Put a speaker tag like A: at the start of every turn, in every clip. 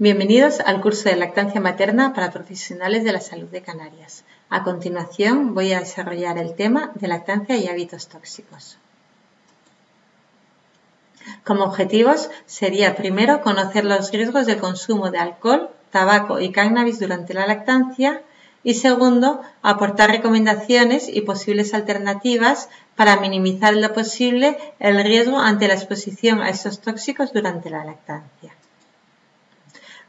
A: Bienvenidos al curso de lactancia materna para profesionales de la salud de Canarias. A continuación voy a desarrollar el tema de lactancia y hábitos tóxicos. Como objetivos sería primero conocer los riesgos del consumo de alcohol, tabaco y cannabis durante la lactancia y segundo, aportar recomendaciones y posibles alternativas para minimizar lo posible el riesgo ante la exposición a estos tóxicos durante la lactancia.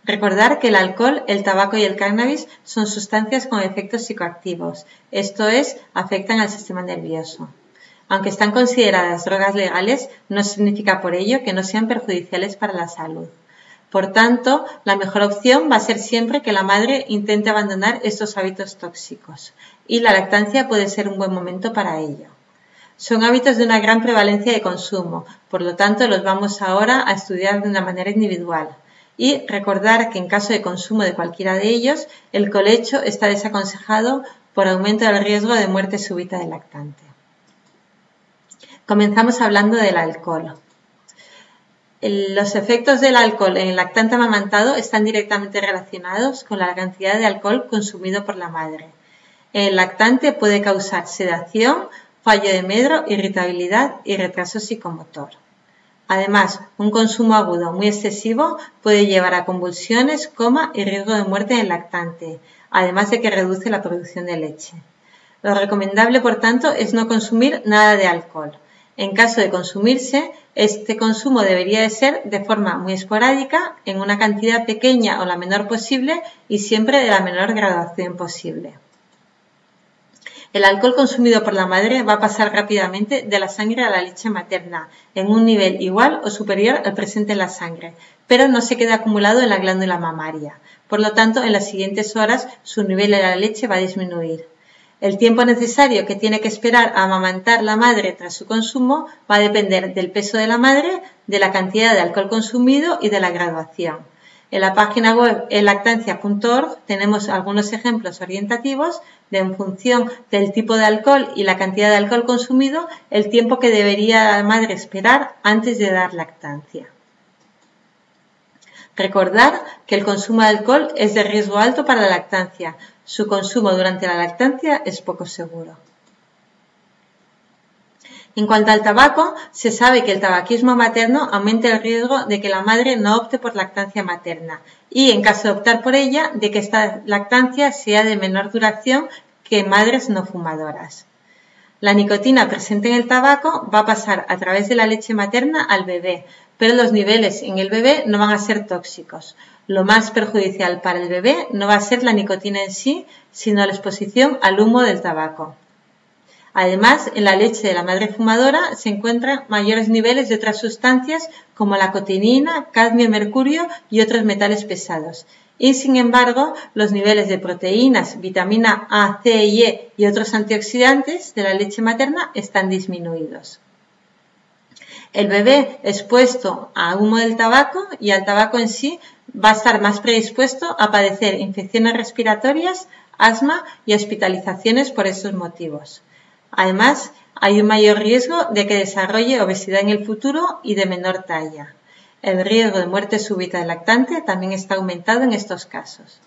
A: Recordar que el alcohol, el tabaco y el cannabis son sustancias con efectos psicoactivos, esto es, afectan al sistema nervioso. Aunque están consideradas drogas legales, no significa por ello que no sean perjudiciales para la salud. Por tanto, la mejor opción va a ser siempre que la madre intente abandonar estos hábitos tóxicos y la lactancia puede ser un buen momento para ello. Son hábitos de una gran prevalencia de consumo, por lo tanto los vamos ahora a estudiar de una manera individual y recordar que en caso de consumo de cualquiera de ellos, el colecho está desaconsejado por aumento del riesgo de muerte súbita del lactante. Comenzamos hablando del alcohol. Los efectos del alcohol en el lactante amamantado están directamente relacionados con la cantidad de alcohol consumido por la madre. El lactante puede causar sedación, fallo de medro, irritabilidad y retraso psicomotor. Además, un consumo agudo muy excesivo puede llevar a convulsiones, coma y riesgo de muerte del lactante, además de que reduce la producción de leche. Lo recomendable, por tanto, es no consumir nada de alcohol. En caso de consumirse, este consumo debería de ser de forma muy esporádica, en una cantidad pequeña o la menor posible y siempre de la menor graduación posible. El alcohol consumido por la madre va a pasar rápidamente de la sangre a la leche materna, en un nivel igual o superior al presente en la sangre, pero no se queda acumulado en la glándula mamaria. Por lo tanto, en las siguientes horas su nivel de la leche va a disminuir. El tiempo necesario que tiene que esperar a amamantar la madre tras su consumo va a depender del peso de la madre, de la cantidad de alcohol consumido y de la graduación. En la página web elactancia.org tenemos algunos ejemplos orientativos de en función del tipo de alcohol y la cantidad de alcohol consumido, el tiempo que debería la madre esperar antes de dar lactancia. Recordar que el consumo de alcohol es de riesgo alto para la lactancia. Su consumo durante la lactancia es poco seguro. En cuanto al tabaco, se sabe que el tabaquismo materno aumenta el riesgo de que la madre no opte por lactancia materna y, en caso de optar por ella, de que esta lactancia sea de menor duración que madres no fumadoras. La nicotina presente en el tabaco va a pasar a través de la leche materna al bebé, pero los niveles en el bebé no van a ser tóxicos. Lo más perjudicial para el bebé no va a ser la nicotina en sí, sino la exposición al humo del tabaco. Además, en la leche de la madre fumadora se encuentran mayores niveles de otras sustancias como la cotinina, cadmio, mercurio y otros metales pesados. Y sin embargo, los niveles de proteínas, vitamina A, C y E y otros antioxidantes de la leche materna están disminuidos. El bebé expuesto a humo del tabaco y al tabaco en sí va a estar más predispuesto a padecer infecciones respiratorias, asma y hospitalizaciones por esos motivos. Además, hay un mayor riesgo de que desarrolle obesidad en el futuro y de menor talla. El riesgo de muerte súbita del lactante también está aumentado en estos casos.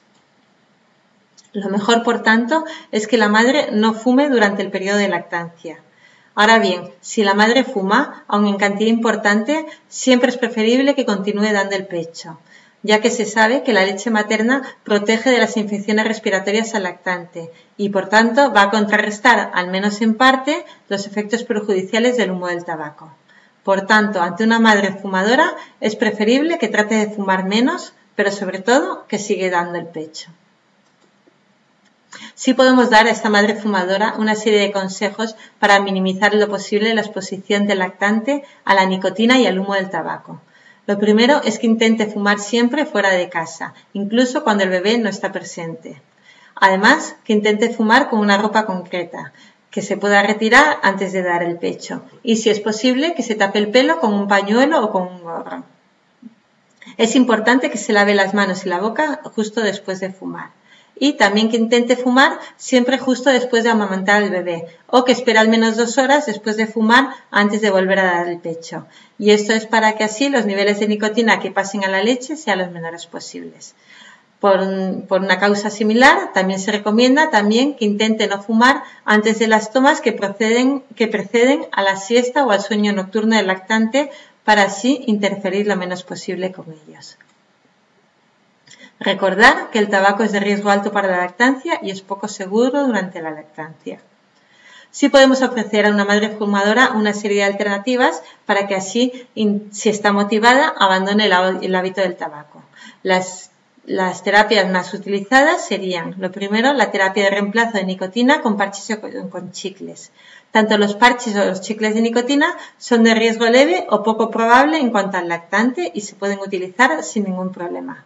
A: Lo mejor, por tanto, es que la madre no fume durante el periodo de lactancia. Ahora bien, si la madre fuma, aun en cantidad importante, siempre es preferible que continúe dando el pecho, ya que se sabe que la leche materna protege de las infecciones respiratorias al lactante y, por tanto, va a contrarrestar, al menos en parte, los efectos perjudiciales del humo del tabaco. Por tanto, ante una madre fumadora es preferible que trate de fumar menos, pero sobre todo que sigue dando el pecho. Sí podemos dar a esta madre fumadora una serie de consejos para minimizar lo posible la exposición del lactante a la nicotina y al humo del tabaco. Lo primero es que intente fumar siempre fuera de casa, incluso cuando el bebé no está presente. Además, que intente fumar con una ropa concreta, que se pueda retirar antes de dar el pecho. Y si es posible, que se tape el pelo con un pañuelo o con un gorro. Es importante que se lave las manos y la boca justo después de fumar. Y también que intente fumar siempre justo después de amamantar al bebé o que espere al menos dos horas después de fumar antes de volver a dar el pecho. Y esto es para que así los niveles de nicotina que pasen a la leche sean los menores posibles. Por, una causa similar, también se recomienda también que intente no fumar antes de las tomas que, proceden, que preceden a la siesta o al sueño nocturno del lactante para así interferir lo menos posible con ellos. Recordar que el tabaco es de riesgo alto para la lactancia y es poco seguro durante la lactancia. Sí podemos ofrecer a una madre fumadora una serie de alternativas para que así, si está motivada, abandone el hábito del tabaco. Las, terapias más utilizadas serían, lo primero, la terapia de reemplazo de nicotina con parches o con chicles. Tanto los parches o los chicles de nicotina son de riesgo leve o poco probable en cuanto al lactante y se pueden utilizar sin ningún problema.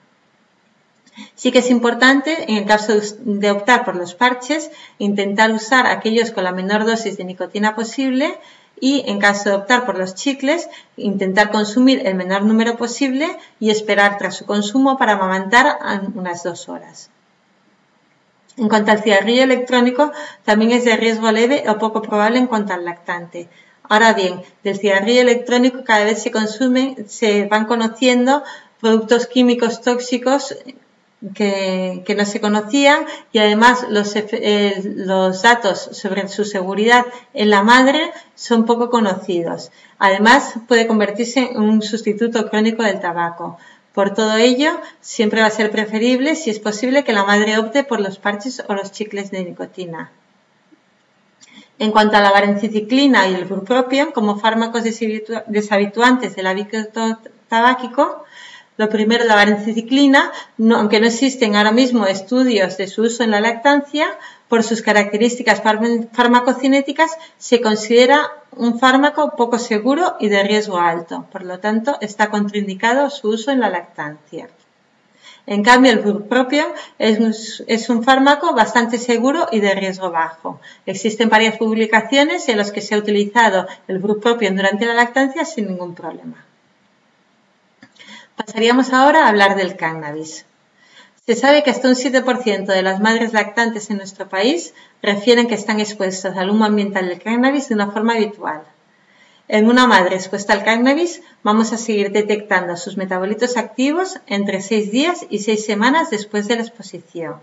A: Sí que es importante, en el caso de optar por los parches, intentar usar aquellos con la menor dosis de nicotina posible y, en caso de optar por los chicles, intentar consumir el menor número posible y esperar tras su consumo para amamantar unas dos horas. En cuanto al cigarrillo electrónico, también es de riesgo leve o poco probable en cuanto al lactante. Ahora bien, del cigarrillo electrónico cada vez se consumen, se van conociendo productos químicos tóxicos que, no se conocían y además los, eh, los, datos sobre su seguridad en la madre son poco conocidos. Además, puede convertirse en un sustituto crónico del tabaco. Por todo ello, siempre va a ser preferible, si es posible, que la madre opte por los parches o los chicles de nicotina. En cuanto a la varenciclina y el bupropion como fármacos deshabituantes del hábito tabáquico, lo primero, la varenciclina, aunque no existen ahora mismo estudios de su uso en la lactancia, por sus características farmacocinéticas, se considera un fármaco poco seguro y de riesgo alto. Por lo tanto, está contraindicado su uso en la lactancia. En cambio, el bupropion es, es, un fármaco bastante seguro y de riesgo bajo. Existen varias publicaciones en las que se ha utilizado el bupropion durante la lactancia sin ningún problema. Pasaríamos ahora a hablar del cannabis. Se sabe que hasta un 7% de las madres lactantes en nuestro país refieren que están expuestas al humo ambiental del cannabis de una forma habitual. En una madre expuesta al cannabis vamos a seguir detectando sus metabolitos activos entre 6 días y 6 semanas después de la exposición.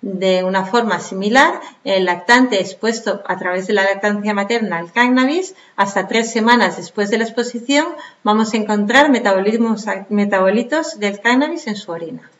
A: De una forma similar, el lactante expuesto a través de la lactancia materna al cannabis, hasta tres semanas después de la exposición, vamos a encontrar metabolitos del cannabis en su orina.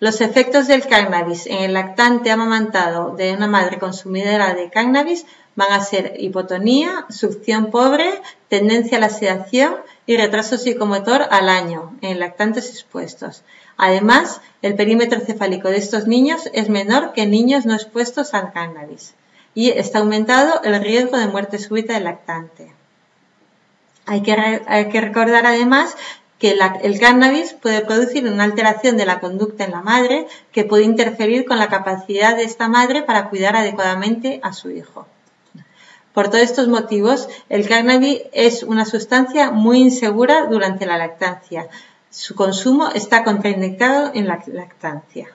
A: Los efectos del cannabis en el lactante amamantado de una madre consumidora de cannabis van a ser hipotonía, succión pobre, tendencia a la sedación y retraso psicomotor al año en lactantes expuestos. Además, el perímetro cefálico de estos niños es menor que en niños no expuestos al cannabis y está aumentado el riesgo de muerte súbita del lactante. Hay que, recordar además que el cannabis puede producir una alteración de la conducta en la madre que puede interferir con la capacidad de esta madre para cuidar adecuadamente a su hijo. Por todos estos motivos, el cannabis es una sustancia muy insegura durante la lactancia, su consumo está contraindicado en la lactancia.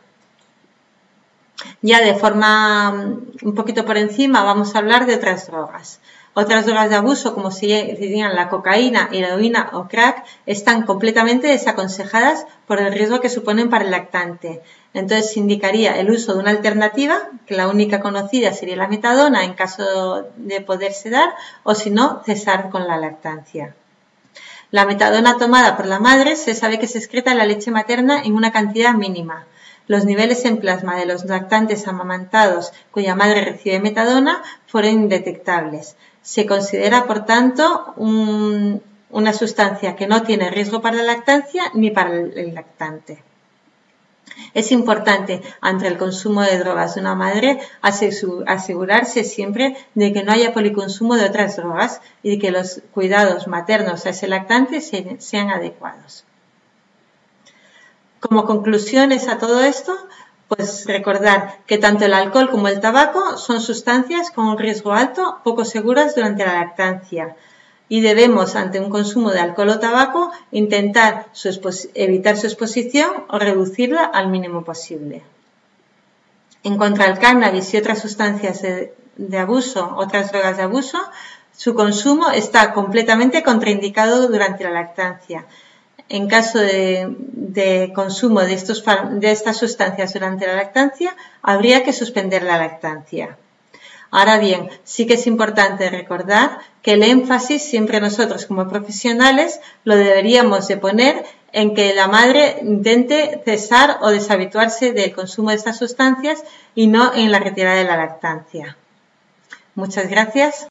A: Ya de forma mm, un poquito por encima vamos a hablar de otras drogas. Otras drogas de abuso, como serían la cocaína, heroína o crack, están completamente desaconsejadas por el riesgo que suponen para el lactante. Entonces se indicaría el uso de una alternativa, que la única conocida sería la metadona en caso de poderse dar, o si no, cesar con la lactancia. La metadona tomada por la madre se sabe que se excreta en la leche materna en una cantidad mínima. Los niveles en plasma de los lactantes amamantados cuya madre recibe metadona fueron indetectables. Se considera, por tanto, una sustancia que no tiene riesgo para la lactancia ni para el lactante. Es importante, ante el consumo de drogas de una madre, asegurarse siempre de que no haya policonsumo de otras drogas y de que los cuidados maternos a ese lactante sean adecuados. Como conclusiones a todo esto, pues recordar que tanto el alcohol como el tabaco son sustancias con un riesgo alto, poco seguras durante la lactancia y debemos, ante un consumo de alcohol o tabaco, intentar evitar su exposición o reducirla al mínimo posible. En cuanto al cannabis y otras sustancias de, abuso, otras drogas de abuso, su consumo está completamente contraindicado durante la lactancia. En caso de, consumo de, de estas sustancias durante la lactancia, habría que suspender la lactancia. Ahora bien, sí que es importante recordar que el énfasis siempre nosotros como profesionales lo deberíamos de poner en que la madre intente cesar o deshabituarse del consumo de estas sustancias y no en la retirada de la lactancia. Muchas gracias.